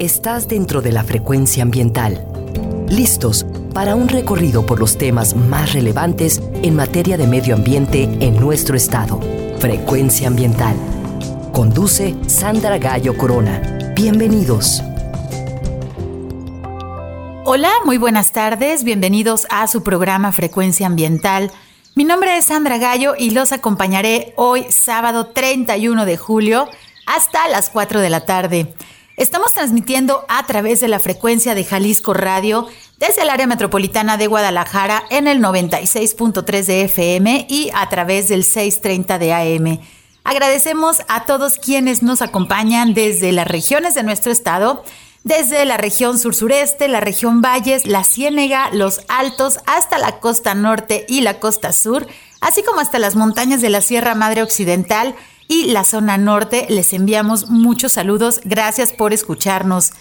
Estás dentro de la frecuencia ambiental. Listos para un recorrido por los temas más relevantes en materia de medio ambiente en nuestro estado. Frecuencia ambiental. Conduce Sandra Gallo Corona. Bienvenidos. Hola, muy buenas tardes. Bienvenidos a su programa Frecuencia Ambiental. Mi nombre es Sandra Gallo y los acompañaré hoy sábado 31 de julio hasta las 4 de la tarde. Estamos transmitiendo a través de la frecuencia de Jalisco Radio desde el área metropolitana de Guadalajara en el 96.3 de FM y a través del 630 de AM. Agradecemos a todos quienes nos acompañan desde las regiones de nuestro estado, desde la región sur-sureste, la región Valles, la Ciénega, los Altos, hasta la costa norte y la costa sur, así como hasta las montañas de la Sierra Madre Occidental y la zona norte. Les enviamos muchos saludos. Gracias por escucharnos.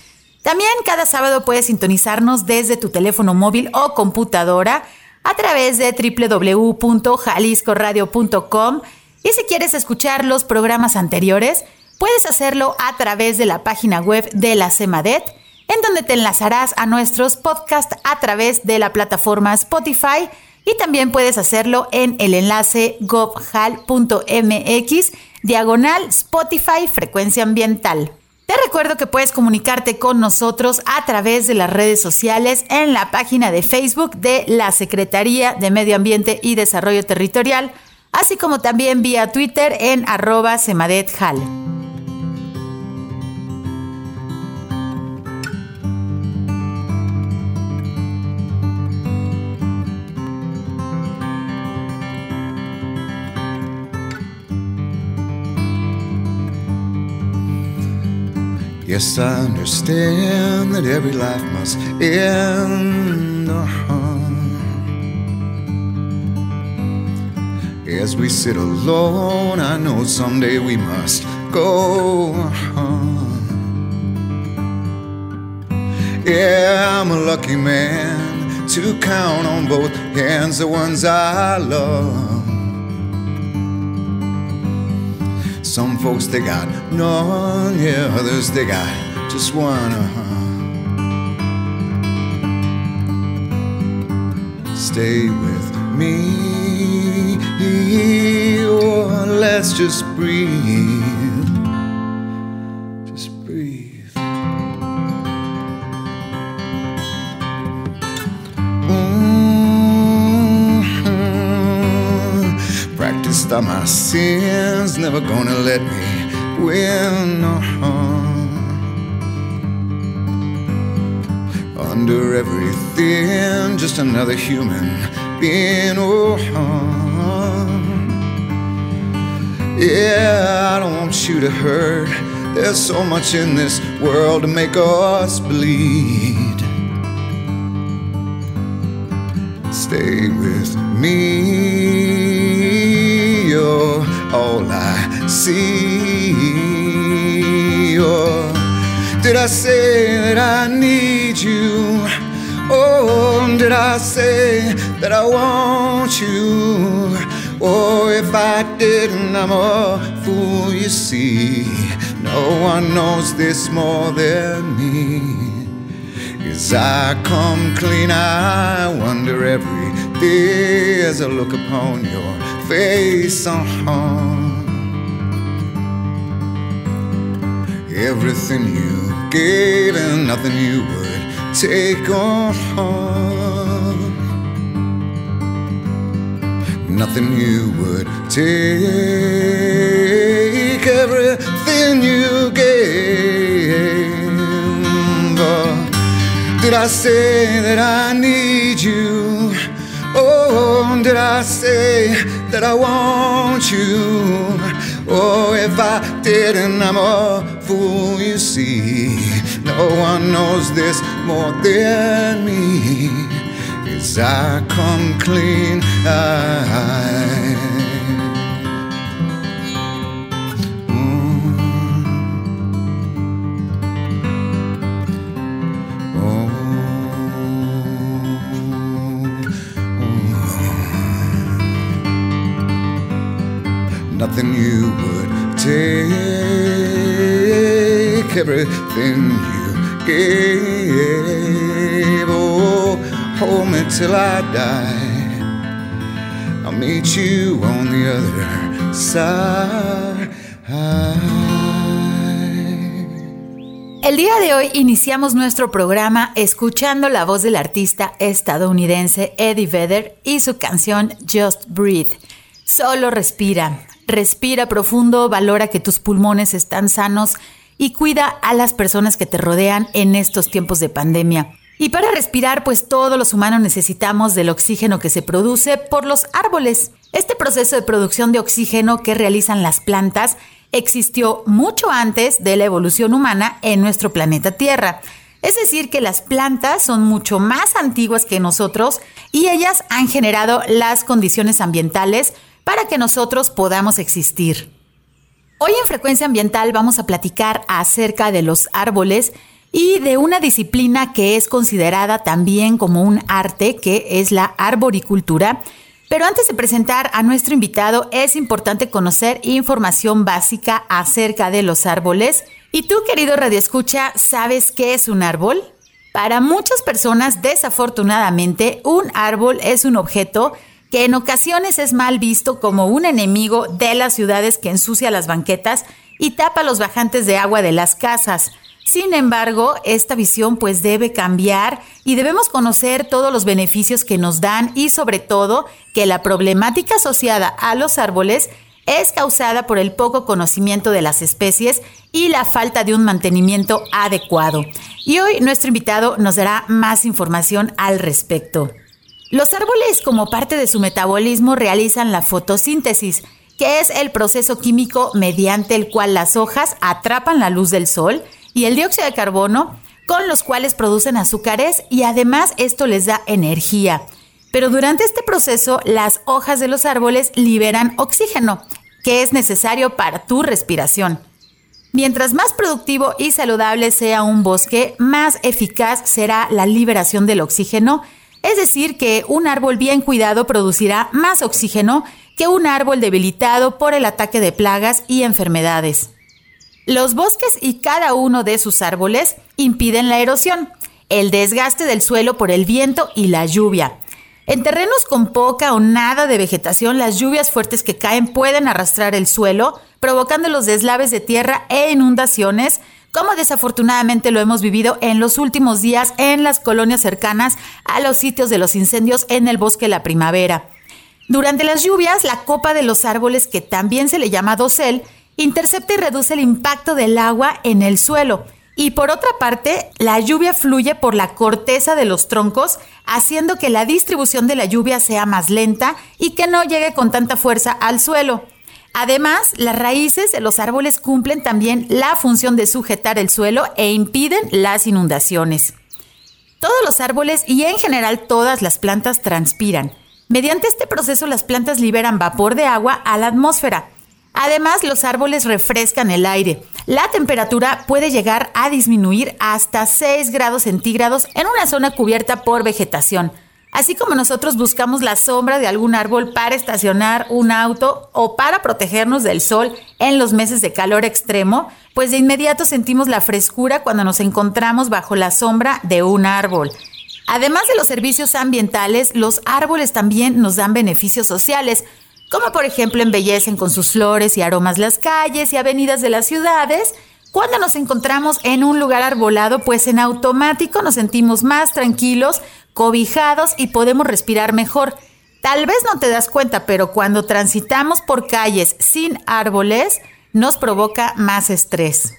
También cada sábado puedes sintonizarnos desde tu teléfono móvil o computadora a través de www.jaliscoradio.com y si quieres escuchar los programas anteriores, puedes hacerlo a través de la página web de la CEMADET, en donde te enlazarás a nuestros podcasts a través de la plataforma Spotify y también puedes hacerlo en el enlace govhal.mx diagonal Spotify Frecuencia Ambiental. Te recuerdo que puedes comunicarte con nosotros a través de las redes sociales en la página de Facebook de la Secretaría de Medio Ambiente y Desarrollo Territorial, así como también vía Twitter en arroba semadethal. Yes, I understand that every life must end. Uh-huh. As we sit alone, I know someday we must go. Uh-huh. Yeah, I'm a lucky man to count on both hands the ones I love. Folks they got none, yeah, others they got just one. Uh-huh. Stay with me, or let's just breathe. On my sins, never gonna let me win. Uh-huh. Under everything, just another human being. Oh, yeah, I don't want you to hurt. There's so much in this world to make us bleed. Stay with me, see. Did I say that I need you? Oh, did I say that I want you? Oh, if I didn't, I'm a fool, you see. No one knows this more than me. As I come clean, I wonder every day as I look upon your face. Uh-huh. Everything you gave and nothing you would take on. Nothing you would take, everything you gave. Oh, did I say that I need you? Oh, did I say that I want you? Oh, if I didn't, I'm a fool, you see. No one knows this more than me. As I come clean, I. Mm. Oh. Mm. Oh. Nothing you would take, everything you gave. Me I die. I'll meet you on the other side. El día de hoy iniciamos nuestro programa escuchando la voz del artista estadounidense Eddie Vedder y su canción Just Breathe. Solo respira, respira profundo, valora que tus pulmones están sanos y cuida a las personas que te rodean en estos tiempos de pandemia. Y para respirar, pues todos los humanos necesitamos del oxígeno que se produce por los árboles. Este proceso de producción de oxígeno que realizan las plantas existió mucho antes de la evolución humana en nuestro planeta Tierra. Es decir, que las plantas son mucho más antiguas que nosotros y ellas han generado las condiciones ambientales para que nosotros podamos existir. Hoy en Frecuencia Ambiental vamos a platicar acerca de los árboles y de una disciplina que es considerada también como un arte, que es la arboricultura. Pero antes de presentar a nuestro invitado, es importante conocer información básica acerca de los árboles. ¿Y tú, querido Radio Escucha, sabes qué es un árbol? Para muchas personas, desafortunadamente, un árbol es un objeto que en ocasiones es mal visto como un enemigo de las ciudades que ensucia las banquetas y tapa los bajantes de agua de las casas. Sin embargo, esta visión pues debe cambiar y debemos conocer todos los beneficios que nos dan y sobre todo que la problemática asociada a los árboles es causada por el poco conocimiento de las especies y la falta de un mantenimiento adecuado. Y hoy nuestro invitado nos dará más información al respecto. Los árboles, como parte de su metabolismo, realizan la fotosíntesis, que es el proceso químico mediante el cual las hojas atrapan la luz del sol y el dióxido de carbono, con los cuales producen azúcares y además esto les da energía. Pero durante este proceso, las hojas de los árboles liberan oxígeno, que es necesario para tu respiración. Mientras más productivo y saludable sea un bosque, más eficaz será la liberación del oxígeno es decir, que un árbol bien cuidado producirá más oxígeno que un árbol debilitado por el ataque de plagas y enfermedades. Los bosques y cada uno de sus árboles impiden la erosión, el desgaste del suelo por el viento y la lluvia. En terrenos con poca o nada de vegetación, las lluvias fuertes que caen pueden arrastrar el suelo, provocando los deslaves de tierra e inundaciones, como desafortunadamente lo hemos vivido en los últimos días en las colonias cercanas a los sitios de los incendios en el bosque La Primavera. Durante las lluvias, la copa de los árboles, que también se le llama dosel, intercepta y reduce el impacto del agua en el suelo. Y por otra parte, la lluvia fluye por la corteza de los troncos, haciendo que la distribución de la lluvia sea más lenta y que no llegue con tanta fuerza al suelo. Además, las raíces de los árboles cumplen también la función de sujetar el suelo e impiden las inundaciones. Todos los árboles y en general todas las plantas transpiran. Mediante este proceso las plantas liberan vapor de agua a la atmósfera. Además, los árboles refrescan el aire. La temperatura puede llegar a disminuir hasta 6 grados centígrados en una zona cubierta por vegetación, Así como nosotros buscamos la sombra de algún árbol para estacionar un auto o para protegernos del sol en los meses de calor extremo, pues de inmediato sentimos la frescura cuando nos encontramos bajo la sombra de un árbol. Además de los servicios ambientales, los árboles también nos dan beneficios sociales, como por ejemplo embellecen con sus flores y aromas las calles y avenidas de las ciudades, cuando nos encontramos en un lugar arbolado, pues en automático nos sentimos más tranquilos, cobijados y podemos respirar mejor. Tal vez no te das cuenta, pero cuando transitamos por calles sin árboles, nos provoca más estrés.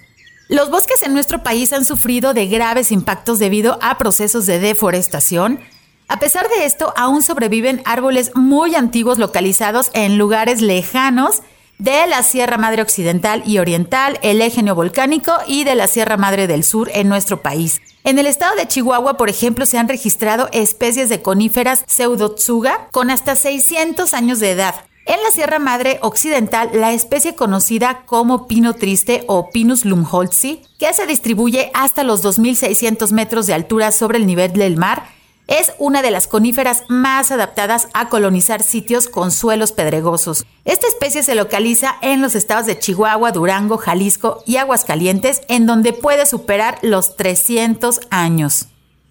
Los bosques en nuestro país han sufrido de graves impactos debido a procesos de deforestación. A pesar de esto, aún sobreviven árboles muy antiguos localizados en lugares lejanos de la Sierra Madre Occidental y Oriental, el eje neovolcánico y de la Sierra Madre del Sur en nuestro país. En el estado de Chihuahua, por ejemplo, se han registrado especies de coníferas pseudotsuga con hasta 600 años de edad. En la Sierra Madre Occidental, la especie conocida como pino triste o Pinus lumholtzi, que se distribuye hasta los 2.600 metros de altura sobre el nivel del mar, Es una de las coníferas más adaptadas a colonizar sitios con suelos pedregosos. Esta especie se localiza en los estados de Chihuahua, Durango, Jalisco y Aguascalientes, en donde puede superar los 300 años.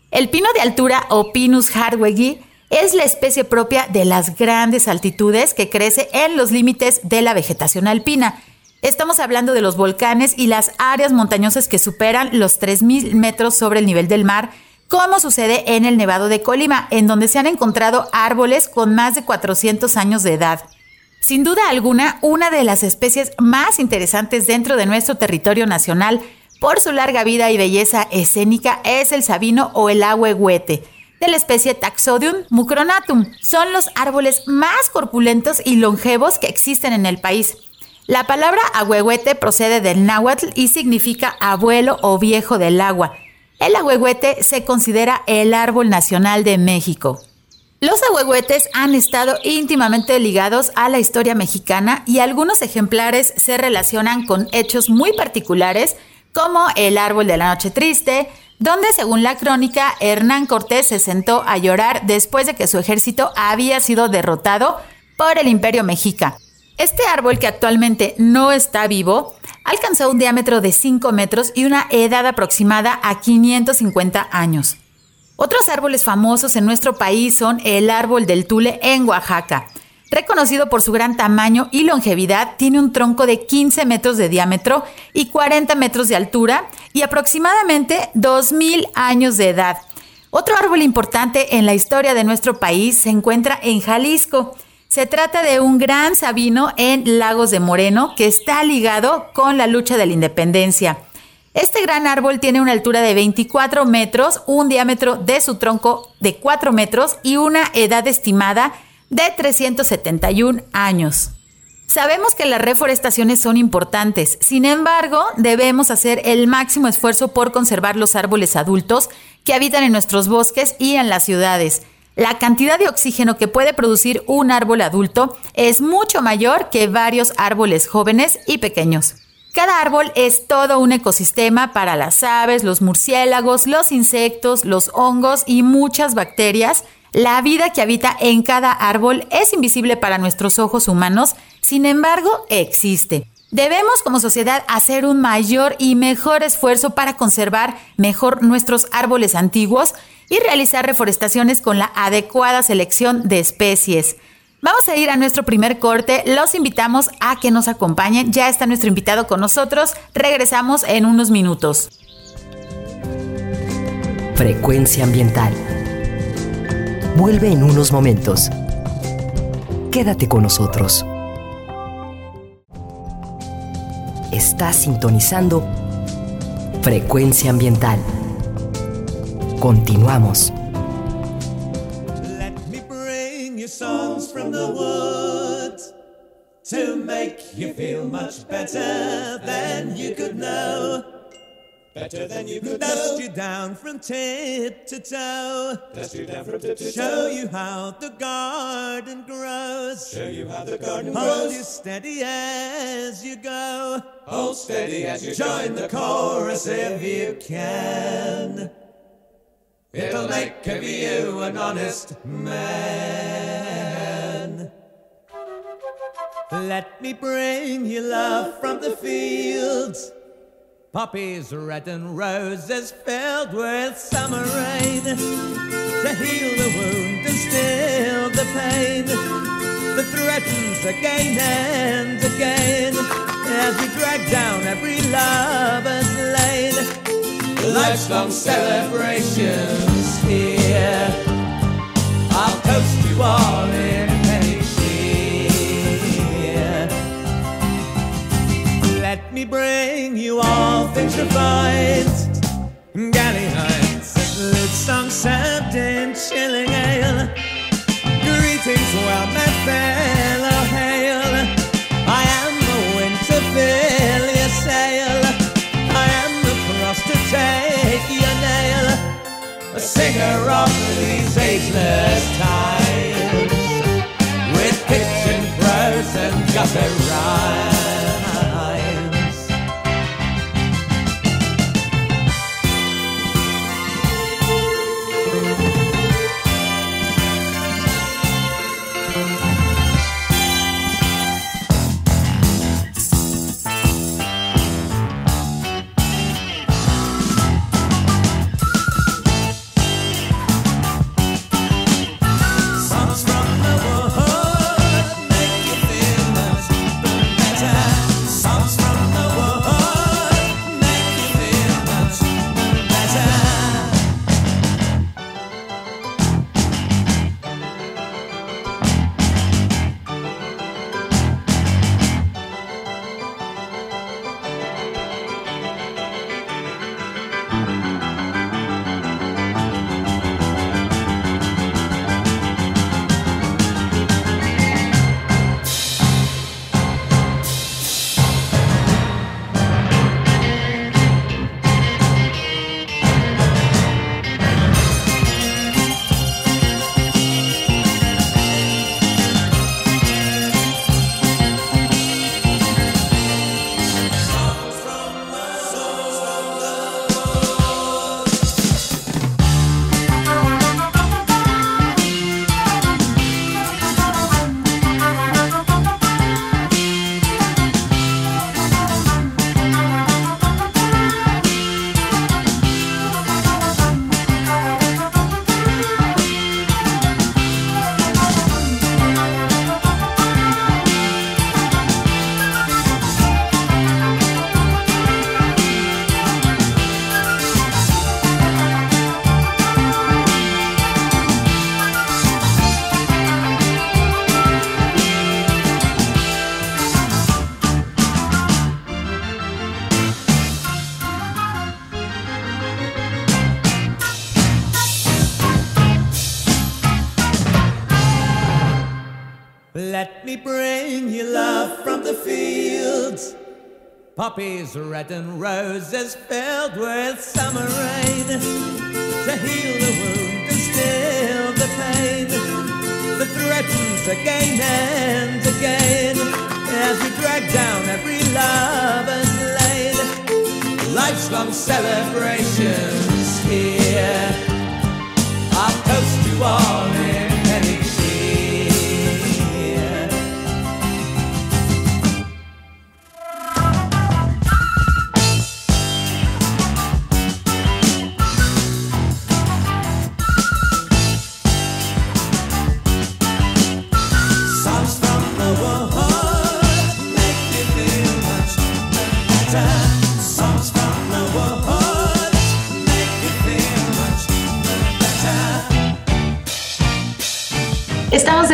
El pino de altura o Pinus hardwegi es la especie propia de las grandes altitudes que crece en los límites de la vegetación alpina. Estamos hablando de los volcanes y las áreas montañosas que superan los 3.000 metros sobre el nivel del mar como sucede en el Nevado de Colima, en donde se han encontrado árboles con más de 400 años de edad. Sin duda alguna, una de las especies más interesantes dentro de nuestro territorio nacional por su larga vida y belleza escénica es el sabino o el ahuehuete, de la especie Taxodium mucronatum. Son los árboles más corpulentos y longevos que existen en el país. La palabra ahuehuete procede del náhuatl y significa abuelo o viejo del agua el ahuehuete se considera el árbol nacional de México. Los ahuehuetes han estado íntimamente ligados a la historia mexicana y algunos ejemplares se relacionan con hechos muy particulares como el árbol de la noche triste, donde según la crónica Hernán Cortés se sentó a llorar después de que su ejército había sido derrotado por el imperio mexica. Este árbol que actualmente no está vivo alcanzó un diámetro de 5 metros y una edad aproximada a 550 años. Otros árboles famosos en nuestro país son el árbol del tule en Oaxaca. Reconocido por su gran tamaño y longevidad, tiene un tronco de 15 metros de diámetro y 40 metros de altura y aproximadamente 2.000 años de edad. Otro árbol importante en la historia de nuestro país se encuentra en Jalisco. Se trata de un gran sabino en Lagos de Moreno que está ligado con la lucha de la independencia. Este gran árbol tiene una altura de 24 metros, un diámetro de su tronco de 4 metros y una edad estimada de 371 años. Sabemos que las reforestaciones son importantes, sin embargo, debemos hacer el máximo esfuerzo por conservar los árboles adultos que habitan en nuestros bosques y en las ciudades. La cantidad de oxígeno que puede producir un árbol adulto es mucho mayor que varios árboles jóvenes y pequeños. Cada árbol es todo un ecosistema para las aves, los murciélagos, los insectos, los hongos y muchas bacterias. La vida que habita en cada árbol es invisible para nuestros ojos humanos, sin embargo, existe. Debemos como sociedad hacer un mayor y mejor esfuerzo para conservar mejor nuestros árboles antiguos y realizar reforestaciones con la adecuada selección de especies. Vamos a ir a nuestro primer corte. Los invitamos a que nos acompañen. Ya está nuestro invitado con nosotros. Regresamos en unos minutos. Frecuencia ambiental. Vuelve en unos momentos. Quédate con nosotros. Estás sintonizando Frecuencia ambiental. Continuamos. Let me bring you songs from the woods to make you feel much better than you could know. Better than you could Dust know. you down from tip to toe. Dust you down from tip to toe. Show you how the garden grows. Show you how the garden Hold grows. Hold you steady as you go. Hold steady as you join the chorus if you can. It'll make of you an honest man. Let me bring you love from the fields. Poppies red and roses filled with summer rain to heal the wound and still the pain that threatens again and again as we drag down every lover's lane life's celebrations here. I'll toast you all in here. Let me bring you all things refined. Galley songs served in chilling ale. Greetings, well met fellow, a singer of these ageless times, with kitchen prose and gutter rhymes. Poppies red and roses filled with summer rain to heal the wound and still the pain that threatens again and again as we drag down every lover's lane. Life's long celebrations here. I'll toast you all in.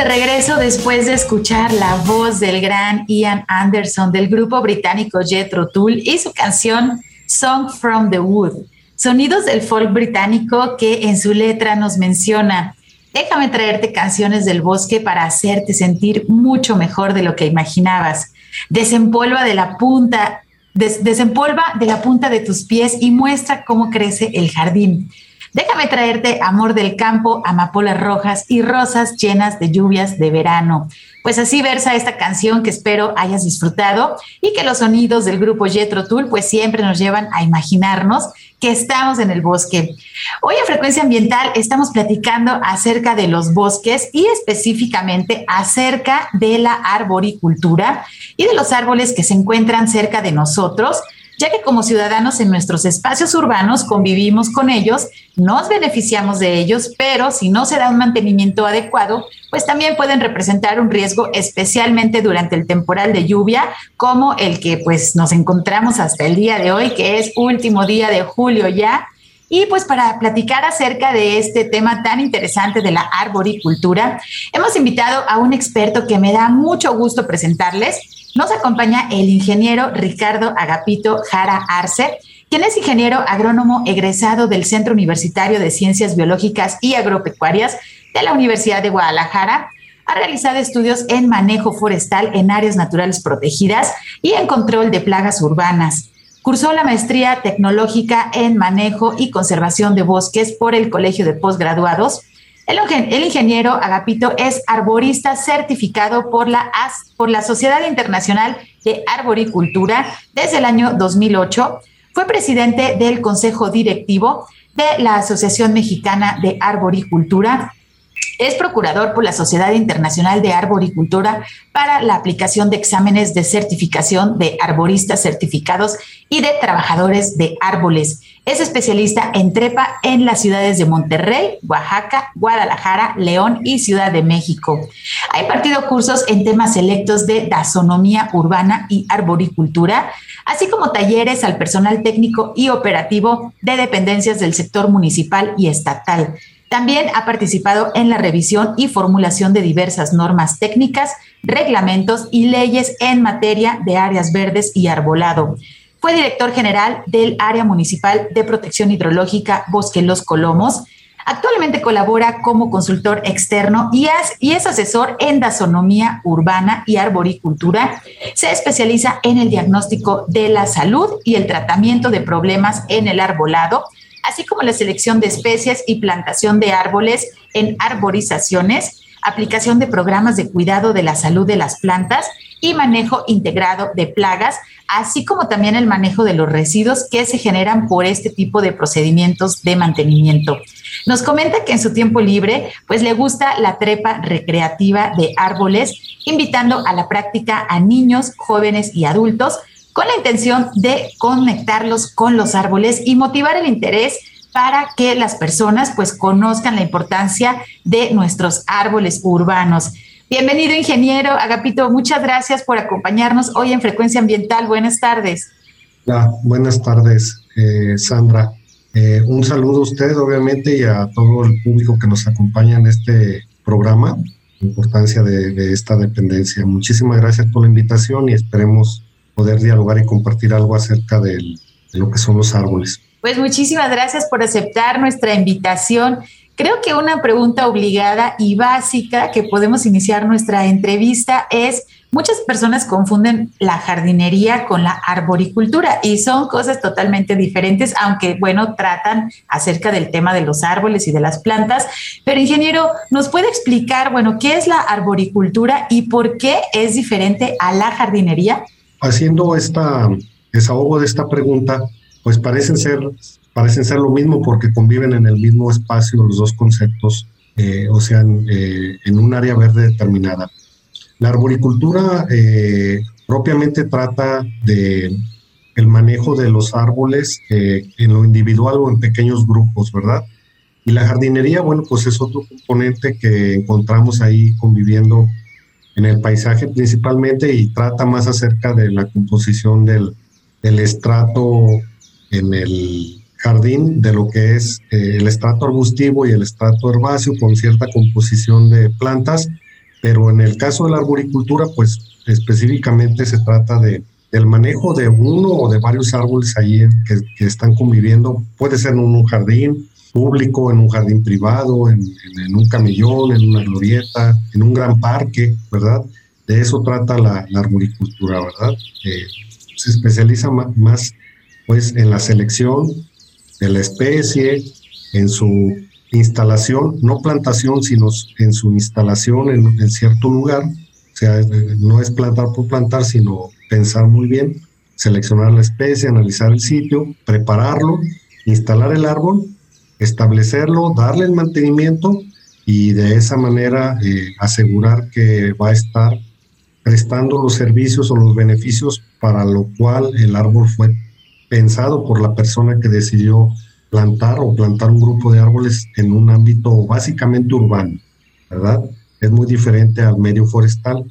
Regreso después de escuchar la voz del gran Ian Anderson del grupo británico Jethro Tull y su canción Song from the Wood, sonidos del folk británico que en su letra nos menciona Déjame traerte canciones del bosque para hacerte sentir mucho mejor de lo que imaginabas. Desempolva de la punta, desempolva de la punta de tus pies y muestra cómo crece el jardín. Déjame traerte amor del campo, amapolas rojas y rosas llenas de lluvias de verano. Pues así versa esta canción que espero hayas disfrutado y que los sonidos del grupo Jetro Tool pues siempre nos llevan a imaginarnos que estamos en el bosque. Hoy en Frecuencia Ambiental estamos platicando acerca de los bosques y específicamente acerca de la arboricultura y de los árboles que se encuentran cerca de nosotros ya que como ciudadanos en nuestros espacios urbanos convivimos con ellos, nos beneficiamos de ellos, pero si no se da un mantenimiento adecuado, pues también pueden representar un riesgo, especialmente durante el temporal de lluvia, como el que pues nos encontramos hasta el día de hoy, que es último día de julio ya. Y pues para platicar acerca de este tema tan interesante de la arboricultura, hemos invitado a un experto que me da mucho gusto presentarles. Nos acompaña el ingeniero Ricardo Agapito Jara Arce, quien es ingeniero agrónomo egresado del Centro Universitario de Ciencias Biológicas y Agropecuarias de la Universidad de Guadalajara. Ha realizado estudios en manejo forestal en áreas naturales protegidas y en control de plagas urbanas. Cursó la maestría tecnológica en manejo y conservación de bosques por el Colegio de Postgraduados el, ingeniero Agapito es arborista certificado por la, por la Sociedad Internacional de Arboricultura desde el año 2008. Fue presidente del Consejo Directivo de la Asociación Mexicana de Arboricultura es procurador por la Sociedad Internacional de Arboricultura para la aplicación de exámenes de certificación de arboristas certificados y de trabajadores de árboles. Es especialista en trepa en las ciudades de Monterrey, Oaxaca, Guadalajara, León y Ciudad de México. Ha impartido cursos en temas selectos de taxonomía urbana y arboricultura, así como talleres al personal técnico y operativo de dependencias del sector municipal y estatal. También ha participado en la revisión y formulación de diversas normas técnicas, reglamentos y leyes en materia de áreas verdes y arbolado. Fue director general del Área Municipal de Protección Hidrológica Bosque Los Colomos. Actualmente colabora como consultor externo y es, asesor en dasonomía urbana y arboricultura. Se especializa en el diagnóstico de la salud y el tratamiento de problemas en el arbolado, así como la selección de especies y plantación de árboles en arborizaciones, aplicación de programas de cuidado de la salud de las plantas y manejo integrado de plagas, así como también el manejo de los residuos que se generan por este tipo de procedimientos de mantenimiento. Nos comenta que en su tiempo libre, pues le gusta la trepa recreativa de árboles, invitando a la práctica a niños, jóvenes y adultos con la intención de conectarlos con los árboles y motivar el interés para que las personas pues conozcan la importancia de nuestros árboles urbanos. Bienvenido, ingeniero Agapito. Muchas gracias por acompañarnos hoy en Frecuencia Ambiental. Buenas tardes. buenas tardes, eh, Sandra. Eh, un saludo a usted, obviamente, y a todo el público que nos acompaña en este programa. Importancia de, esta dependencia. Muchísimas gracias por la invitación y esperemos poder dialogar y compartir algo acerca de lo que son los árboles. Pues muchísimas gracias por aceptar nuestra invitación. Creo que una pregunta obligada y básica que podemos iniciar nuestra entrevista es, muchas personas confunden la jardinería con la arboricultura y son cosas totalmente diferentes, aunque bueno, tratan acerca del tema de los árboles y de las plantas. Pero ingeniero, ¿nos puede explicar, bueno, qué es la arboricultura y por qué es diferente a la jardinería? Haciendo esta desahogo de esta pregunta, pues parecen ser parecen ser lo mismo porque conviven en el mismo espacio los dos conceptos, eh, o sea, eh, en un área verde determinada. La arboricultura eh, propiamente trata de el manejo de los árboles en lo individual o en pequeños grupos, ¿verdad? Y la jardinería, bueno, pues es otro componente que encontramos ahí conviviendo en el paisaje principalmente y trata más acerca de la composición del, del estrato en el jardín de lo que es eh, el estrato arbustivo y el estrato herbáceo con cierta composición de plantas, pero en el caso de la arboricultura, pues específicamente se trata de del manejo de uno o de varios árboles ahí que, están conviviendo, puede ser en un jardín público, en un jardín privado, en, un camellón, en una glorieta, en un gran parque, ¿verdad? De eso trata la, arboricultura, ¿verdad? Eh, se especializa más, pues en la selección de la especie, en su instalación, no plantación, sino en su instalación en, cierto lugar. O sea, no es plantar por plantar, sino pensar muy bien, seleccionar la especie, analizar el sitio, prepararlo, instalar el árbol, establecerlo, darle el mantenimiento y de esa manera eh, asegurar que va a estar prestando los servicios o los beneficios para lo cual el árbol fue pensado por la persona que decidió plantar o plantar un grupo de árboles en un ámbito básicamente urbano, ¿verdad? Es muy diferente al medio forestal,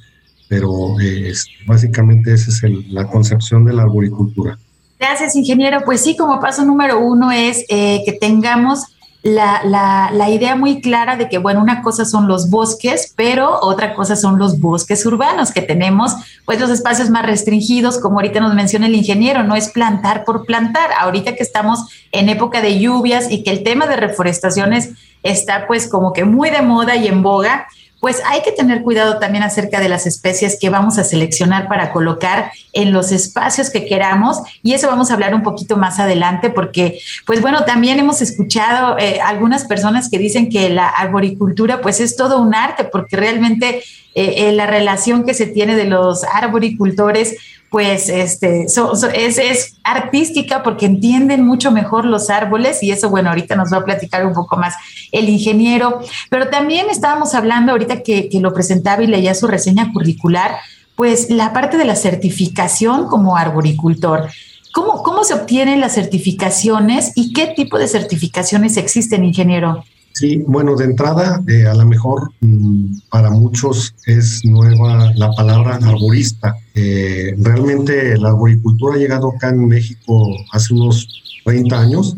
pero eh, básicamente esa es la concepción de la arboricultura. Gracias, ingeniero. Pues sí, como paso número uno es eh, que tengamos la, la, la, idea muy clara de que, bueno, una cosa son los bosques, pero otra cosa son los bosques urbanos que tenemos, pues los espacios más restringidos, como ahorita nos menciona el ingeniero, no es plantar por plantar. Ahorita que estamos en época de lluvias y que el tema de reforestaciones está pues como que muy de moda y en boga, pues hay que tener cuidado también acerca de las especies que vamos a seleccionar para colocar en los espacios que queramos y eso vamos a hablar un poquito más adelante porque pues bueno también hemos escuchado eh, algunas personas que dicen que la arboricultura pues es todo un arte porque realmente eh, eh, la relación que se tiene de los arboricultores pues este, es, es, artística porque entienden mucho mejor los árboles y eso, bueno, ahorita nos va a platicar un poco más el ingeniero, pero también estábamos hablando ahorita que, que lo presentaba y leía su reseña curricular, pues la parte de la certificación como arboricultor. ¿Cómo, ¿Cómo se obtienen las certificaciones y qué tipo de certificaciones existen, ingeniero? Sí, bueno, de entrada, eh, a lo mejor mm, para muchos es nueva la palabra arborista. Eh, realmente la arboricultura ha llegado acá en México hace unos 30 años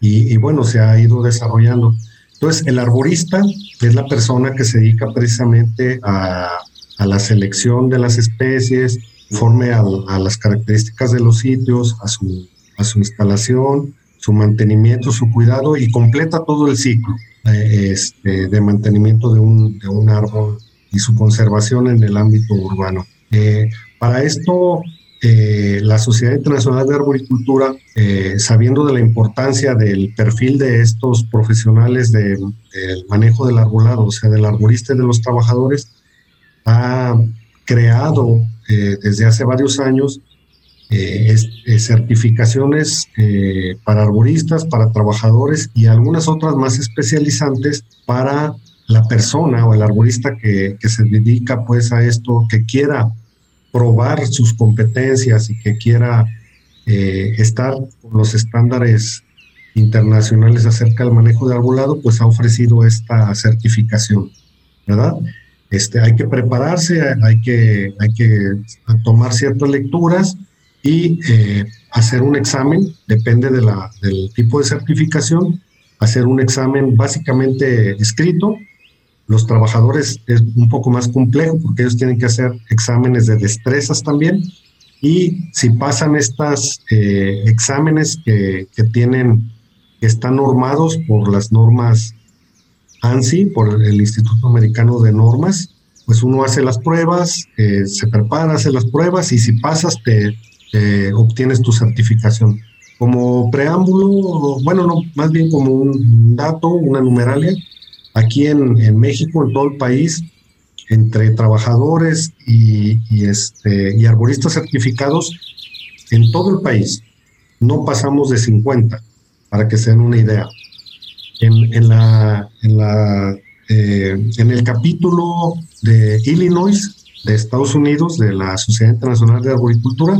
y, bueno, se ha ido desarrollando. Entonces, el arborista es la persona que se dedica precisamente a, la selección de las especies, conforme a, las características de los sitios, a su, a su instalación, su mantenimiento, su cuidado y completa todo el ciclo este, de mantenimiento de un, de un, árbol y su conservación en el ámbito urbano. Eh, para esto, eh, la Sociedad Internacional de Arboricultura, sabiendo de la importancia del perfil de estos profesionales del manejo del arbolado, o sea, del arborista y de los trabajadores, ha creado desde hace varios años eh, eh, certificaciones eh, para arboristas, para trabajadores y algunas otras más especializantes para la persona o el arborista que, se dedica pues a esto, que quiera probar sus competencias y que quiera estar con los estándares internacionales acerca del manejo de arbolado, pues ha ofrecido esta certificación, ¿verdad? Este, hay que prepararse, hay que, hay que tomar ciertas lecturas y eh, hacer un examen, depende de la, del tipo de certificación, hacer un examen básicamente escrito. Los trabajadores es un poco más complejo porque ellos tienen que hacer exámenes de destrezas también. Y si pasan estos eh, exámenes que, que, tienen, están normados por las normas ANSI, por el Instituto Americano de Normas, pues uno hace las pruebas, eh, se prepara, hace las pruebas y si pasas te, obtienes tu certificación. Como preámbulo, bueno, no, más bien como un dato, una numeralia, aquí en, México, en todo el país, entre trabajadores y, este, y arboristas certificados, en todo el país, no pasamos de 50, para que se den una idea. En, la, en, la, eh, en el capítulo de Illinois, de Estados Unidos, de la Sociedad Internacional de Arboricultura,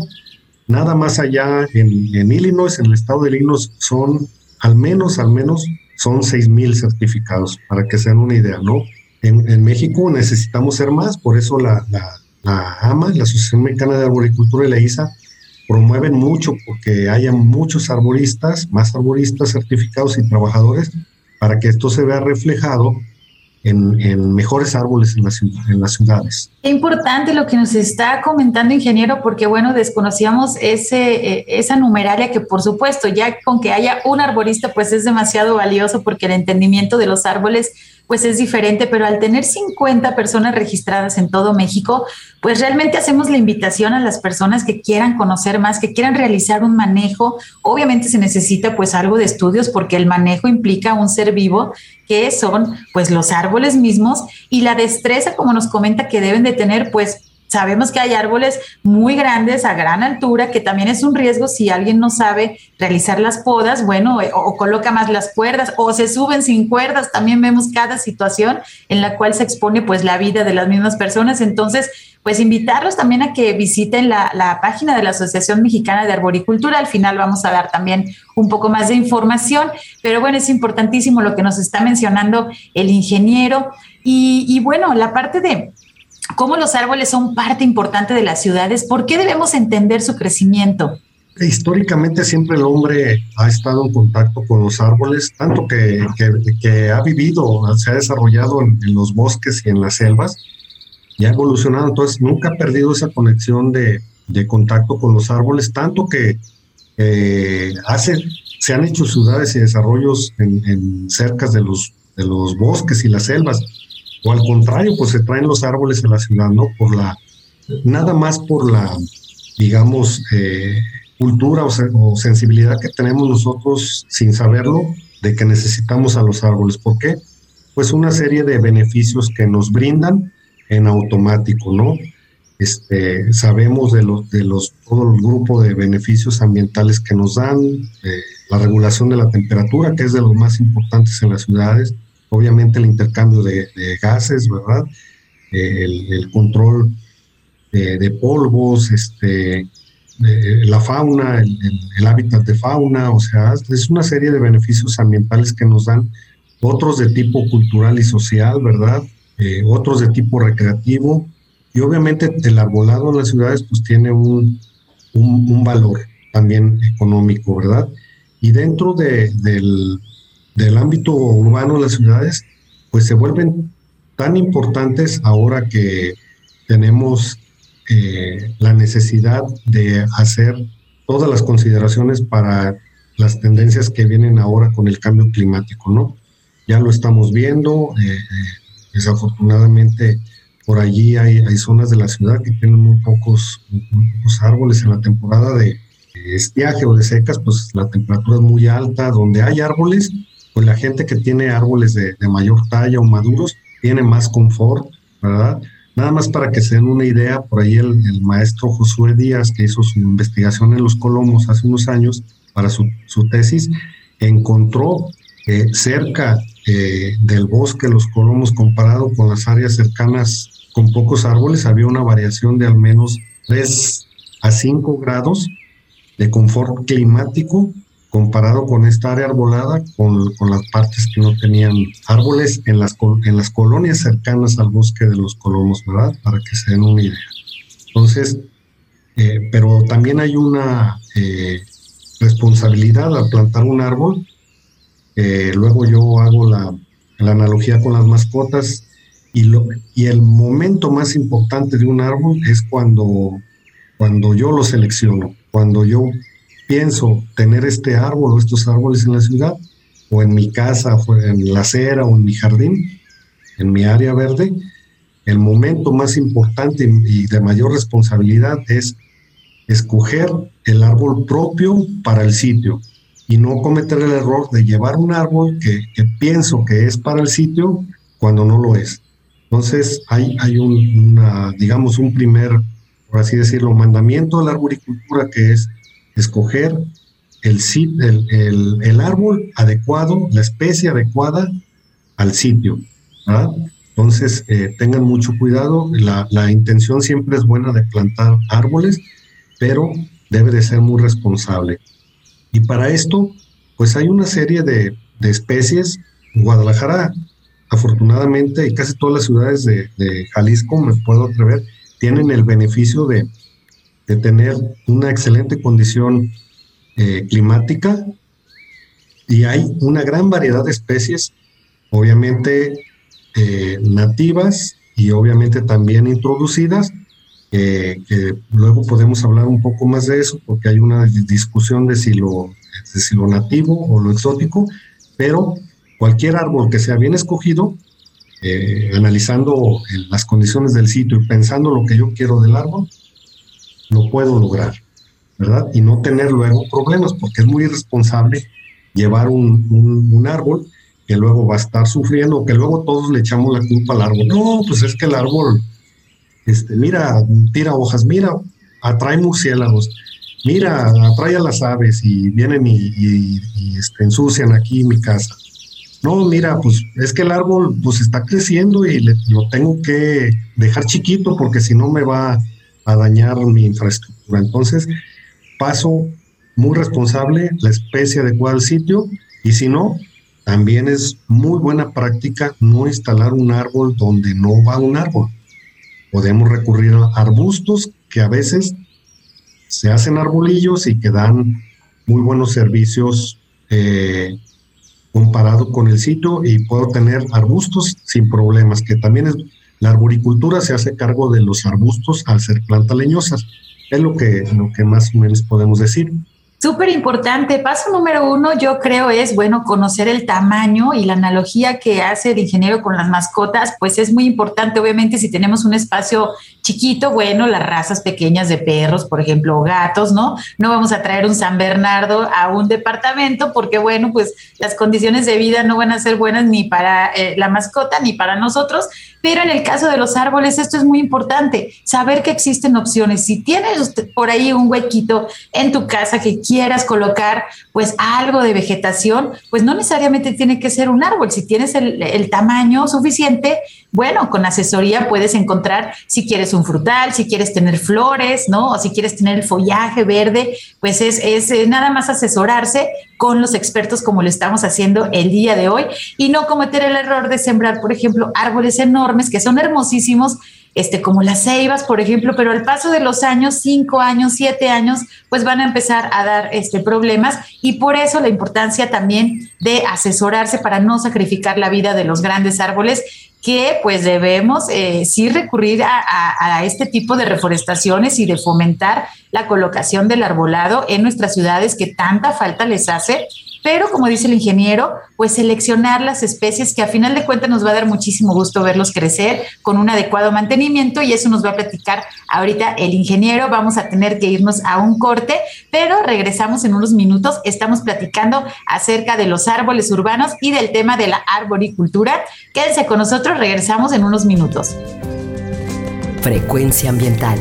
Nada más allá en, Illinois, en el estado de Illinois, son al menos, al menos, son 6 mil certificados, para que sean una idea, ¿no? En, México necesitamos ser más, por eso la, la, AMA, la Asociación Mexicana de Arboricultura y la ISA, promueven mucho porque haya muchos arboristas, más arboristas certificados y trabajadores, para que esto se vea reflejado en, mejores árboles en, en las ciudades. Qué importante lo que nos está comentando, ingeniero, porque bueno, desconocíamos ese, eh, esa numeraria que por supuesto, ya con que haya un arborista, pues es demasiado valioso porque el entendimiento de los árboles pues es diferente, pero al tener 50 personas registradas en todo México, pues realmente hacemos la invitación a las personas que quieran conocer más, que quieran realizar un manejo. Obviamente se necesita pues algo de estudios porque el manejo implica un ser vivo que son pues los árboles mismos y la destreza, como nos comenta, que deben de tener pues Sabemos que hay árboles muy grandes a gran altura, que también es un riesgo si alguien no sabe realizar las podas, bueno, eh, o, coloca más las cuerdas o se suben sin cuerdas. También vemos cada situación en la cual se expone pues la vida de las mismas personas. Entonces, pues invitarlos también a que visiten la, la página de la Asociación Mexicana de Arboricultura. Al final vamos a dar también un poco más de información, pero bueno, es importantísimo lo que nos está mencionando el ingeniero. Y, y bueno, la parte de cómo los árboles son parte importante de las ciudades, ¿por qué debemos entender su crecimiento? Históricamente siempre el hombre ha estado en contacto con los árboles, tanto que, que, ha vivido, se ha desarrollado en, los bosques y en las selvas y ha evolucionado, entonces nunca ha perdido esa conexión de, de contacto con los árboles, tanto que hace, se han hecho ciudades y desarrollos en, en cercas de los, de los bosques y las selvas o al contrario, pues se traen los árboles en la ciudad, ¿no? Por la, nada más por la, digamos, eh, cultura o, sensibilidad que tenemos nosotros sin saberlo de que necesitamos a los árboles. ¿Por qué? Pues una serie de beneficios que nos brindan en automático, ¿no? Este, sabemos de los, de los, todo el grupo de beneficios ambientales que nos dan, eh, la regulación de la temperatura, que es de los más importantes en las ciudades, obviamente el intercambio de, gases, ¿verdad? Eh, el, control de, polvos, este, la fauna, el, hábitat de fauna, o sea, es una serie de beneficios ambientales que nos dan, otros de tipo cultural y social, ¿verdad? Eh, otros de tipo recreativo, y obviamente el arbolado en las ciudades pues tiene un, un, valor también económico, ¿verdad? Y dentro de, del, del ámbito urbano las ciudades, pues se vuelven tan importantes ahora que tenemos eh, la necesidad de hacer todas las consideraciones para las tendencias que vienen ahora con el cambio climático, ¿no? Ya lo estamos viendo, eh, eh, desafortunadamente por allí hay, hay, zonas de la ciudad que tienen muy pocos, muy pocos árboles en la temporada de estiaje o de secas, pues la temperatura es muy alta, donde hay árboles, pues la gente que tiene árboles de, mayor talla o maduros tiene más confort, ¿verdad? Nada más para que se den una idea, por ahí el, maestro Josué Díaz, que hizo su investigación en los Colomos hace unos años para su, su tesis, encontró eh, cerca eh, del bosque Los Colomos comparado con las áreas cercanas con pocos árboles, había una variación de al menos 3 a 5 grados de confort climático comparado con esta área arbolada, con, las partes que no tenían árboles en las, en las colonias cercanas al bosque de los colomos, ¿verdad? Para que se den una idea. Entonces, eh, pero también hay una eh, responsabilidad al plantar un árbol. Eh, luego yo hago la, la, analogía con las mascotas y, lo, y el momento más importante de un árbol es cuando, cuando yo lo selecciono, cuando yo pienso tener este árbol o estos árboles en la ciudad, o en mi casa, o en la acera, o en mi jardín, en mi área verde, el momento más importante y de mayor responsabilidad es escoger el árbol propio para el sitio y no cometer el error de llevar un árbol que, que pienso que es para el sitio cuando no lo es. Entonces hay, hay un, una, digamos, un primer, por así decirlo, mandamiento de la arboricultura que es escoger el, el, el, el, árbol adecuado, la especie adecuada al sitio. Entonces, eh, tengan mucho cuidado. La, la, intención siempre es buena de plantar árboles, pero debe de ser muy responsable. Y para esto, pues hay una serie de, de especies. Guadalajara, afortunadamente, y casi todas las ciudades de, de Jalisco, me puedo atrever, tienen el beneficio de, de tener una excelente condición eh, climática y hay una gran variedad de especies, obviamente eh, nativas y obviamente también introducidas, eh, que luego podemos hablar un poco más de eso porque hay una discusión de si lo, de si lo nativo o lo exótico, pero cualquier árbol que sea bien escogido, analizando las condiciones del sitio y pensando lo que yo quiero del árbol, lo puedo lograr, ¿verdad? Y no tener luego problemas, porque es muy irresponsable llevar un, un, árbol que luego va a estar sufriendo, que luego todos le echamos la culpa al árbol. No, pues es que el árbol, este, mira, tira hojas, mira, atrae murciélagos, mira, atrae a las aves y vienen y este, ensucian aquí mi casa. No, mira, pues es que el árbol pues está creciendo y le, lo tengo que dejar chiquito porque si no me va a dañar mi infraestructura. Entonces, paso muy responsable, la especie adecuada al sitio y si no, también es muy buena práctica no instalar un árbol donde no va un árbol. Podemos recurrir a arbustos que a veces se hacen arbolillos y que dan muy buenos servicios eh, comparado con el sitio y puedo tener arbustos sin problemas, que también es la arboricultura se hace cargo de los arbustos al ser plantas leñosas. Es lo que, lo que más o menos podemos decir. Súper importante. Paso número uno, yo creo, es, bueno, conocer el tamaño y la analogía que hace el ingeniero con las mascotas, pues es muy importante. Obviamente, si tenemos un espacio chiquito, bueno, las razas pequeñas de perros, por ejemplo, gatos, ¿no? No vamos a traer un San Bernardo a un departamento porque, bueno, pues las condiciones de vida no van a ser buenas ni para eh, la mascota ni para nosotros. Pero en el caso de los árboles, esto es muy importante, saber que existen opciones. Si tienes por ahí un huequito en tu casa que quieras colocar pues algo de vegetación, pues no necesariamente tiene que ser un árbol. Si tienes el, el tamaño suficiente, bueno, con asesoría puedes encontrar si quieres un frutal, si quieres tener flores, ¿no? O si quieres tener el follaje verde, pues es, es nada más asesorarse con los expertos como lo estamos haciendo el día de hoy y no cometer el error de sembrar, por ejemplo, árboles enormes que son hermosísimos, este, como las ceibas, por ejemplo, pero al paso de los años, cinco años, siete años, pues van a empezar a dar este, problemas y por eso la importancia también de asesorarse para no sacrificar la vida de los grandes árboles que pues debemos eh, sí recurrir a, este tipo de reforestaciones y de fomentar la colocación del arbolado en nuestras ciudades que tanta falta les hace pero como dice el ingeniero, pues seleccionar las especies que a final de cuentas nos va a dar muchísimo gusto verlos crecer con un adecuado mantenimiento y eso nos va a platicar ahorita el ingeniero. Vamos a tener que irnos a un corte, pero regresamos en unos minutos. Estamos platicando acerca de los árboles urbanos y del tema de la arboricultura. Quédense con nosotros, regresamos en unos minutos. Frecuencia ambiental.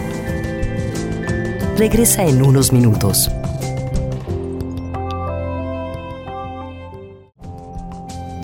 Regresa en unos minutos.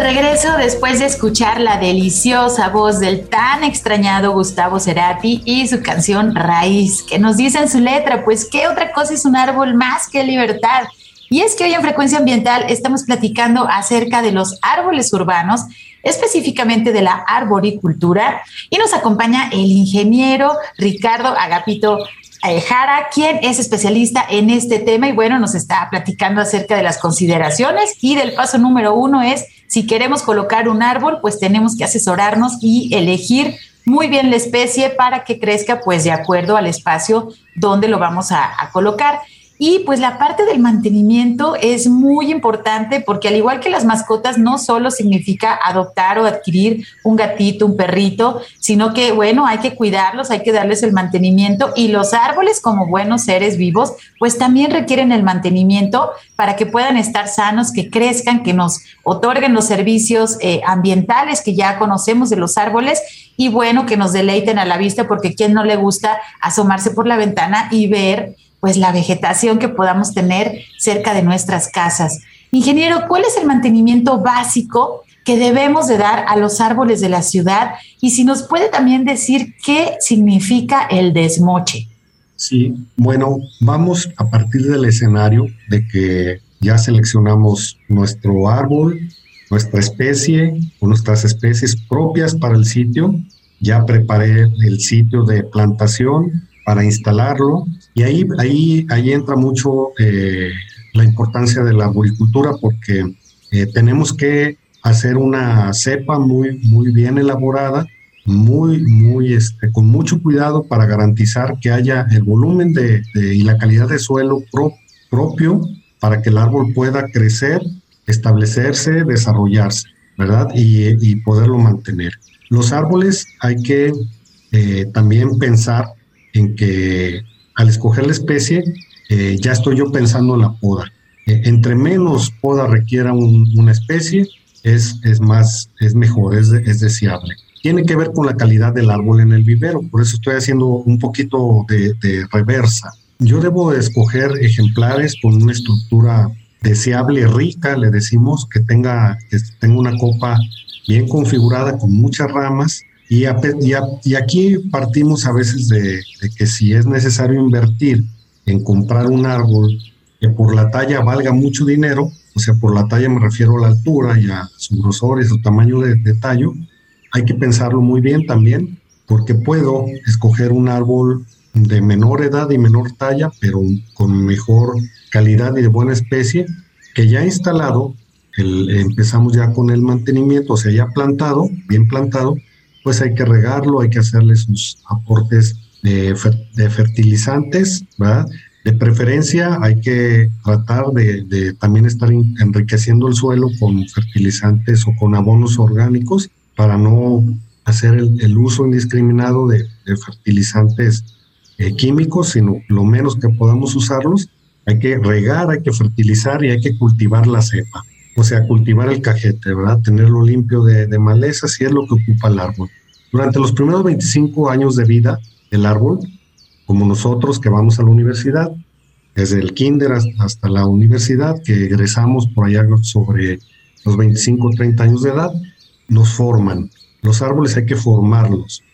Regreso después de escuchar la deliciosa voz del tan extrañado Gustavo Cerati y su canción Raíz, que nos dice en su letra, pues qué otra cosa es un árbol más que libertad. Y es que hoy en Frecuencia Ambiental estamos platicando acerca de los árboles urbanos, específicamente de la arboricultura, y nos acompaña el ingeniero Ricardo Agapito Jara, quien es especialista en este tema y bueno, nos está platicando acerca de las consideraciones y del paso número uno es, si queremos colocar un árbol, pues tenemos que asesorarnos y elegir muy bien la especie para que crezca pues de acuerdo al espacio donde lo vamos a colocar. Y pues la parte del mantenimiento es muy importante porque al igual que las mascotas no solo significa adoptar o adquirir un gatito, un perrito, sino que bueno, hay que cuidarlos, hay que darles el mantenimiento. Y los árboles como buenos seres vivos pues también requieren el mantenimiento para que puedan estar sanos, que crezcan, que nos otorguen los servicios eh, ambientales que ya conocemos de los árboles. Y bueno, que nos deleiten a la vista porque a quien no le gusta asomarse por la ventana y ver pues la vegetación que podamos tener cerca de nuestras casas. Ingeniero, ¿cuál es el mantenimiento básico que debemos de dar a los árboles de la ciudad? Y si nos puede también decir qué significa el desmoche. Sí, bueno, vamos a partir del escenario de que ya seleccionamos nuestro árbol, nuestra especie nuestras especies propias para el sitio. Ya preparé el sitio de plantación para instalarlo y ahí, ahí, ahí entra mucho eh, la importancia de la agricultura porque eh, tenemos que hacer una cepa muy, muy bien elaborada, muy, muy, este, con mucho cuidado para garantizar que haya el volumen de, y la calidad de suelo propio para que el árbol pueda crecer, establecerse, desarrollarse, ¿verdad? Y, poderlo mantener. Los árboles hay que eh, también pensar en que al escoger la especie, eh, ya estoy yo pensando en la poda. Eh, entre menos poda requiera una especie, es, es más, es mejor, es, es deseable. Tiene que ver con la calidad del árbol en el vivero, por eso estoy haciendo un poquito de, de reversa. Yo debo escoger ejemplares con una estructura deseable, rica, le decimos, que tenga, que tenga una copa bien configurada con muchas ramas. Y, aquí partimos a veces de, de, que si es necesario invertir en comprar un árbol que por la talla valga mucho dinero, o sea, por la talla me refiero a la altura y a su grosor y su tamaño de, de tallo, hay que pensarlo muy bien también, porque puedo escoger un árbol de menor edad y menor talla, pero con mejor calidad y de buena especie, que ya instalado, empezamos ya con el mantenimiento, o sea, ya plantado, bien plantado, pues hay que regarlo, hay que hacerle sus aportes de, fertilizantes, ¿verdad? De preferencia hay que tratar de, también estar enriqueciendo el suelo con fertilizantes o con abonos orgánicos para no hacer el, uso indiscriminado de, fertilizantes eh, químicos, sino lo menos que podamos usarlos. Hay que regar, hay que fertilizar y hay que cultivar la cepa. O sea, cultivar el cajete, ¿verdad? Tenerlo limpio de, de malezas y es lo que ocupa el árbol. Durante los primeros 25 años de vida del árbol, como nosotros que vamos a la universidad, desde el kinder hasta la universidad, que egresamos por allá sobre los 25 o 30 años de edad, nos forman. Los árboles hay que formarlos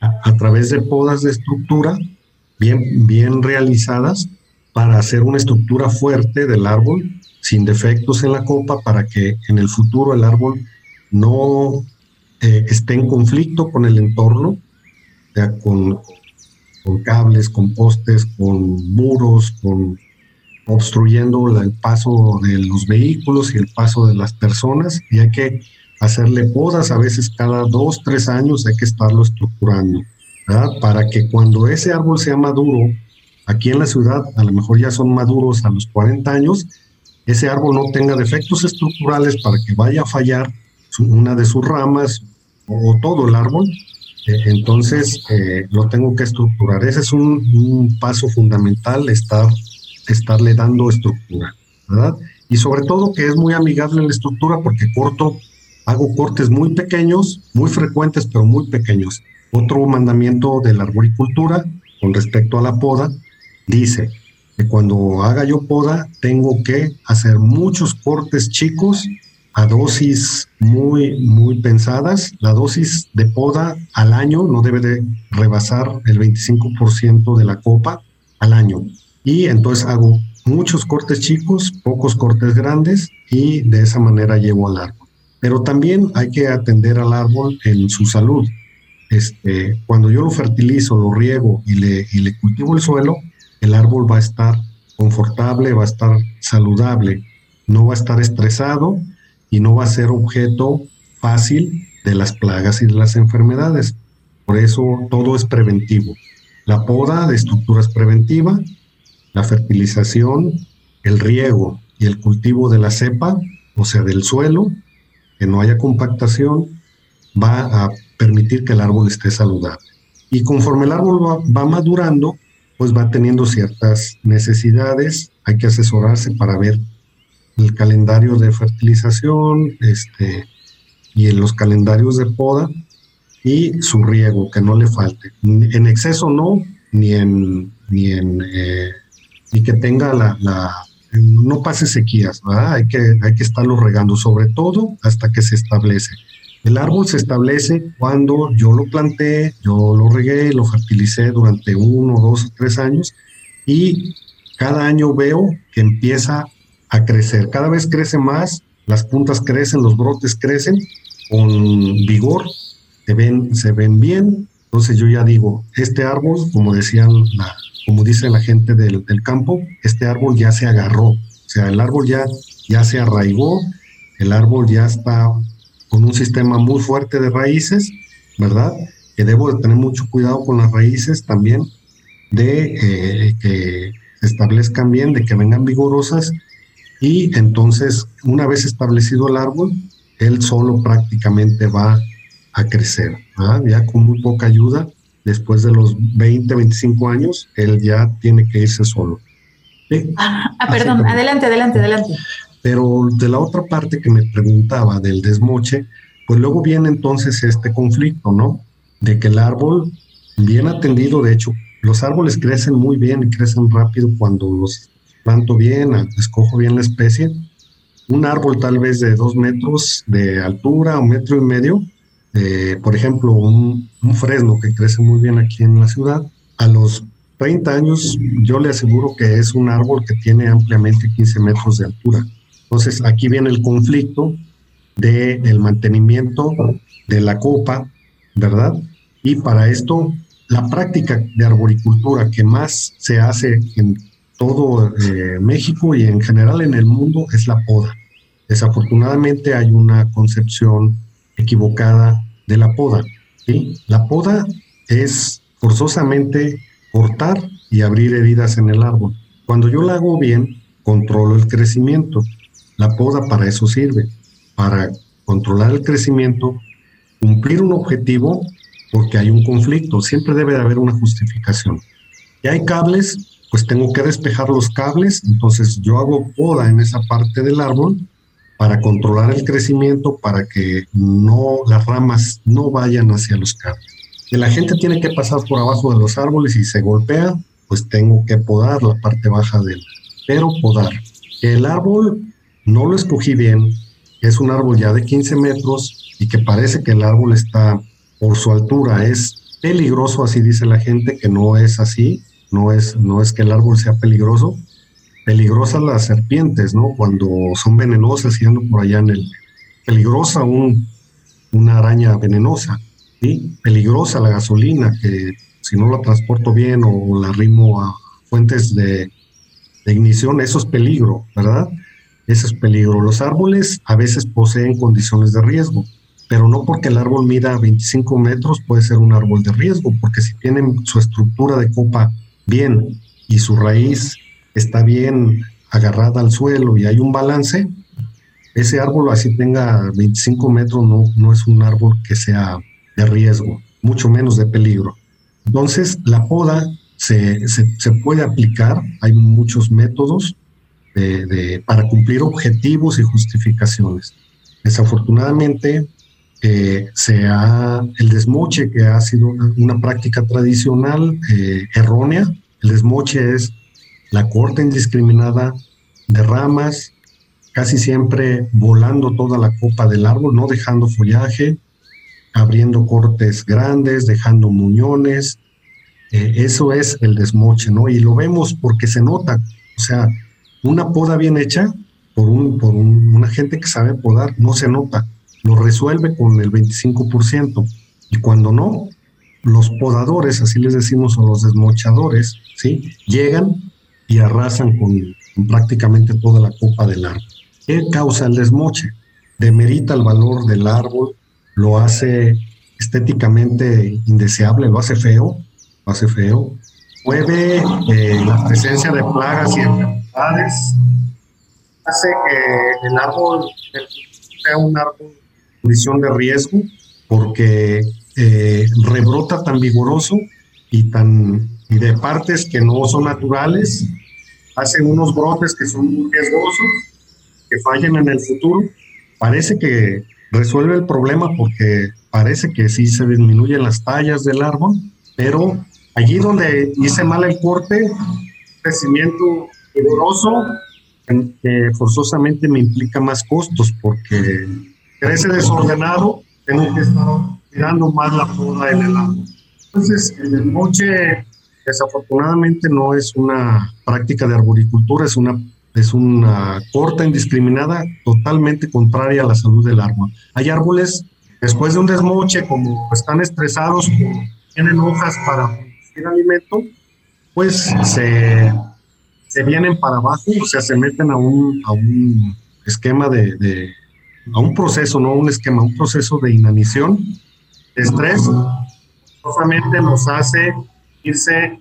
a través de podas de estructura bien, bien realizadas para hacer una estructura fuerte del árbol, sin defectos en la copa, para que en el futuro el árbol no eh, esté en conflicto con el entorno, sea, con, cables, con postes, con muros, con obstruyendo el paso de los vehículos y el paso de las personas, y hay que hacerle podas a veces cada dos, tres años, hay que estarlo estructurando para que cuando ese árbol sea maduro, aquí en la ciudad a lo mejor ya son maduros a los 40 años, ese árbol no tenga defectos estructurales para que vaya a fallar una de sus ramas o, todo el árbol, eh, entonces eh, lo tengo que estructurar. Ese es un, paso fundamental, estar, estarle dando estructura, ¿verdad? Y sobre todo que es muy amigable la estructura porque corto, hago cortes muy pequeños, muy frecuentes, pero muy pequeños. Otro mandamiento de la arboricultura con respecto a la poda dice que cuando haga yo poda tengo que hacer muchos cortes chicos a dosis muy, muy pensadas. La dosis de poda al año no debe de rebasar el 25% de la copa al año. Y entonces hago muchos cortes chicos, pocos cortes grandes y de esa manera llevo al árbol. Pero también hay que atender al árbol en su salud este, cuando yo lo fertilizo, lo riego y le, y le cultivo el suelo, el árbol va a estar confortable, va a estar saludable, no va a estar estresado y no va a ser objeto fácil de las plagas y de las enfermedades. Por eso todo es preventivo. La poda de estructura es preventiva, la fertilización, el riego y el cultivo de la cepa, o sea, del suelo, que no haya compactación, va a permitir que el árbol esté saludable. Y conforme el árbol va, madurando, pues va teniendo ciertas necesidades, hay que asesorarse para ver el calendario de fertilización este, y los calendarios de poda y su riego, que no le falte. En exceso no, ni en, ni en, eh, y que tenga la, la no pase sequías, ¿verdad? Hay que, hay que estarlo regando, sobre todo hasta que se establece. El árbol se establece cuando yo lo planté, yo lo regué, lo fertilicé durante uno, dos, tres años y cada año veo que empieza a crecer. Cada vez crece más, las puntas crecen, los brotes crecen con vigor, se ven, se ven bien. Entonces yo ya digo, este árbol, como decían, como dice la gente del, campo, este árbol ya se agarró, o sea, el árbol ya, ya se arraigó, el árbol ya está con un sistema muy fuerte de raíces, ¿verdad? Que debo de tener mucho cuidado con las raíces también, de eh, que se establezcan bien, de que vengan vigorosas y entonces una vez establecido el árbol, él solo prácticamente va a crecer, ya con muy poca ayuda, después de los 20, 25 años, él ya tiene que irse solo. Ah, ah, perdón, adelante, adelante, adelante. Pero de la otra parte que me preguntaba del desmoche, pues luego viene entonces este conflicto, ¿no? De que el árbol, bien atendido, de hecho, los árboles crecen muy bien y crecen rápido cuando los planto bien, escojo bien la especie. Un árbol tal vez de dos metros de altura, un metro y medio, eh, por ejemplo, un, fresno que crece muy bien aquí en la ciudad, a los 30 años yo le aseguro que es un árbol que tiene ampliamente 15 metros de altura. Entonces aquí viene el conflicto del el mantenimiento de la copa, ¿verdad? Y para esto, la práctica de arboricultura que más se hace en todo eh, México y en general en el mundo es la poda. Desafortunadamente hay una concepción equivocada de la poda. La poda es forzosamente cortar y abrir heridas en el árbol. Cuando yo la hago bien, controlo el crecimiento. La poda para eso sirve, para controlar el crecimiento, cumplir un objetivo, porque hay un conflicto, siempre debe de haber una justificación. Y hay cables pues tengo que despejar los cables, entonces yo hago poda en esa parte del árbol para controlar el crecimiento, para que no las ramas no vayan hacia los cables. Si la gente tiene que pasar por abajo de los árboles y se golpea, pues tengo que podar la parte baja del, pero podar. El árbol no lo escogí bien, es un árbol ya de 15 metros y que parece que el árbol está por su altura, es peligroso, así dice la gente, que no es así, no es, no es que el árbol sea peligroso, peligrosas las serpientes, ¿no? Cuando son venenosas y andan por allá en el... Peligrosa un, una araña venenosa, ¿sí? Peligrosa la gasolina, que si no la transporto bien o la arrimo a fuentes de ignición, eso es peligro, ¿verdad? Eso es peligro. Los árboles a veces poseen condiciones de riesgo, pero no porque el árbol mida 25 metros puede ser un árbol de riesgo, porque si tienen su estructura de copa bien y su raíz está bien agarrada al suelo y hay un balance, ese árbol así tenga 25 metros no, no es un árbol que sea de riesgo, mucho menos de peligro. Entonces, la poda se, puede aplicar, hay muchos métodos para cumplir objetivos y justificaciones. Desafortunadamente, eh, el desmoche, que ha sido una, práctica tradicional eh, errónea, el desmoche es la corta indiscriminada de ramas, casi siempre volando toda la copa del árbol, no dejando follaje, abriendo cortes grandes, dejando muñones. Eh, eso es el desmoche, ¿no? Y lo vemos porque se nota, o sea, una poda bien hecha por, un, por una gente que sabe podar, no se nota lo resuelve con el 25%. Y cuando no, los podadores, así les decimos, o los desmochadores, ¿sí? llegan y arrasan con, prácticamente toda la copa del árbol. ¿Qué causa el desmoche? Demerita el valor del árbol, lo hace estéticamente indeseable, lo hace feo, lo hace feo, mueve eh, la presencia de plagas y enfermedades, hace que el árbol sea un árbol condición de riesgo porque eh, rebrota tan vigoroso y tan y de partes que no son naturales, hacen unos brotes que son muy riesgosos, que fallen en el futuro. Parece que resuelve el problema porque parece que sí se disminuyen las tallas del árbol, pero allí donde hice mal el corte, crecimiento vigoroso que forzosamente me implica más costos porque crece desordenado, tengo que estar tirando más la poda en el agua. Entonces, el desmoche desafortunadamente no es una práctica de arboricultura, es una, es una corta indiscriminada totalmente contraria a la salud del árbol. Hay árboles, después de un desmoche, como están estresados, tienen hojas para producir alimento, pues se, se vienen para abajo, o sea, se meten a un, a un esquema de, de, a un proceso, no un esquema, un proceso de inanición, estrés, solamente nos hace irse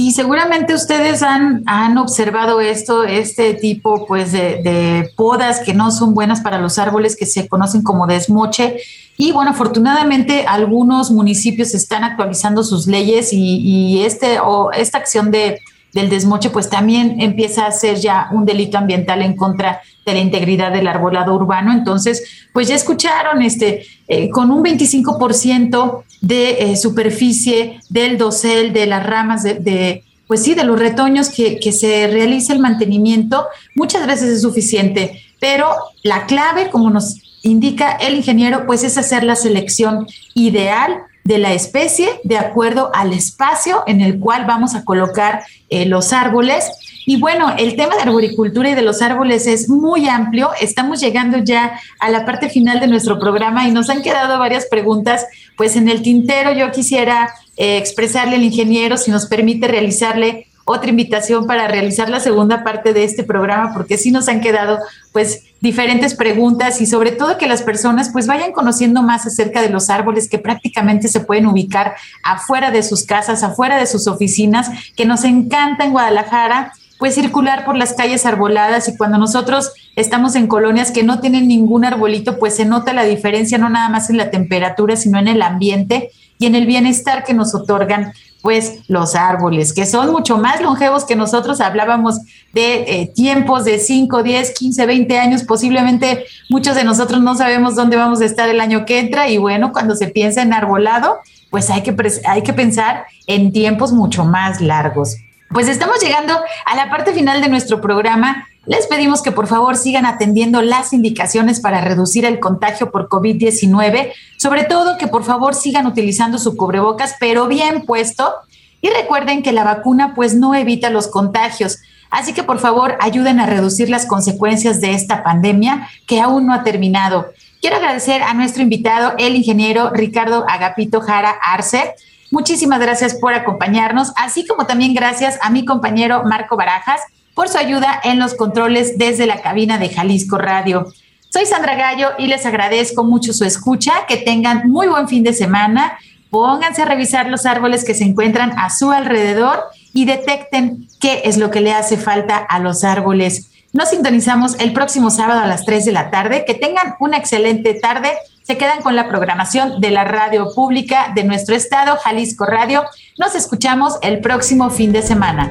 y seguramente ustedes han, han observado esto, este tipo pues de, podas que no son buenas para los árboles, que se conocen como desmoche. Y bueno, afortunadamente algunos municipios están actualizando sus leyes y, y este, o esta acción de, del desmoche pues también empieza a ser ya un delito ambiental en contra de la integridad del arbolado urbano. Entonces, pues ya escucharon, este, eh, con un 25% de eh, superficie del dosel, de las ramas, de, pues sí, de los retoños que, que se realiza el mantenimiento, muchas veces es suficiente, pero la clave, como nos indica el ingeniero, pues es hacer la selección ideal de la especie de acuerdo al espacio en el cual vamos a colocar eh, los árboles. Y bueno, el tema de arboricultura y de los árboles es muy amplio. Estamos llegando ya a la parte final de nuestro programa y nos han quedado varias preguntas. Pues en el tintero yo quisiera eh, expresarle al ingeniero si nos permite realizarle otra invitación para realizar la segunda parte de este programa, porque sí nos han quedado pues diferentes preguntas y sobre todo que las personas pues vayan conociendo más acerca de los árboles que prácticamente se pueden ubicar afuera de sus casas, afuera de sus oficinas, que nos encanta en Guadalajara pues circular por las calles arboladas y cuando nosotros estamos en colonias que no tienen ningún arbolito, pues se nota la diferencia no nada más en la temperatura, sino en el ambiente y en el bienestar que nos otorgan pues los árboles, que son mucho más longevos que nosotros. Hablábamos de eh, tiempos de 5, 10, 15, 20 años. Posiblemente muchos de nosotros no sabemos dónde vamos a estar el año que entra. Y bueno, cuando se piensa en arbolado, pues hay que, hay que pensar en tiempos mucho más largos. Pues estamos llegando a la parte final de nuestro programa. Les pedimos que por favor sigan atendiendo las indicaciones para reducir el contagio por COVID-19, sobre todo que por favor sigan utilizando su cubrebocas, pero bien puesto. Y recuerden que la vacuna pues no evita los contagios. Así que por favor ayuden a reducir las consecuencias de esta pandemia que aún no ha terminado. Quiero agradecer a nuestro invitado, el ingeniero Ricardo Agapito Jara Arce. Muchísimas gracias por acompañarnos, así como también gracias a mi compañero Marco Barajas por su ayuda en los controles desde la cabina de Jalisco Radio. Soy Sandra Gallo y les agradezco mucho su escucha. Que tengan muy buen fin de semana. Pónganse a revisar los árboles que se encuentran a su alrededor y detecten qué es lo que le hace falta a los árboles. Nos sintonizamos el próximo sábado a las 3 de la tarde. Que tengan una excelente tarde. Se quedan con la programación de la radio pública de nuestro estado, Jalisco Radio. Nos escuchamos el próximo fin de semana.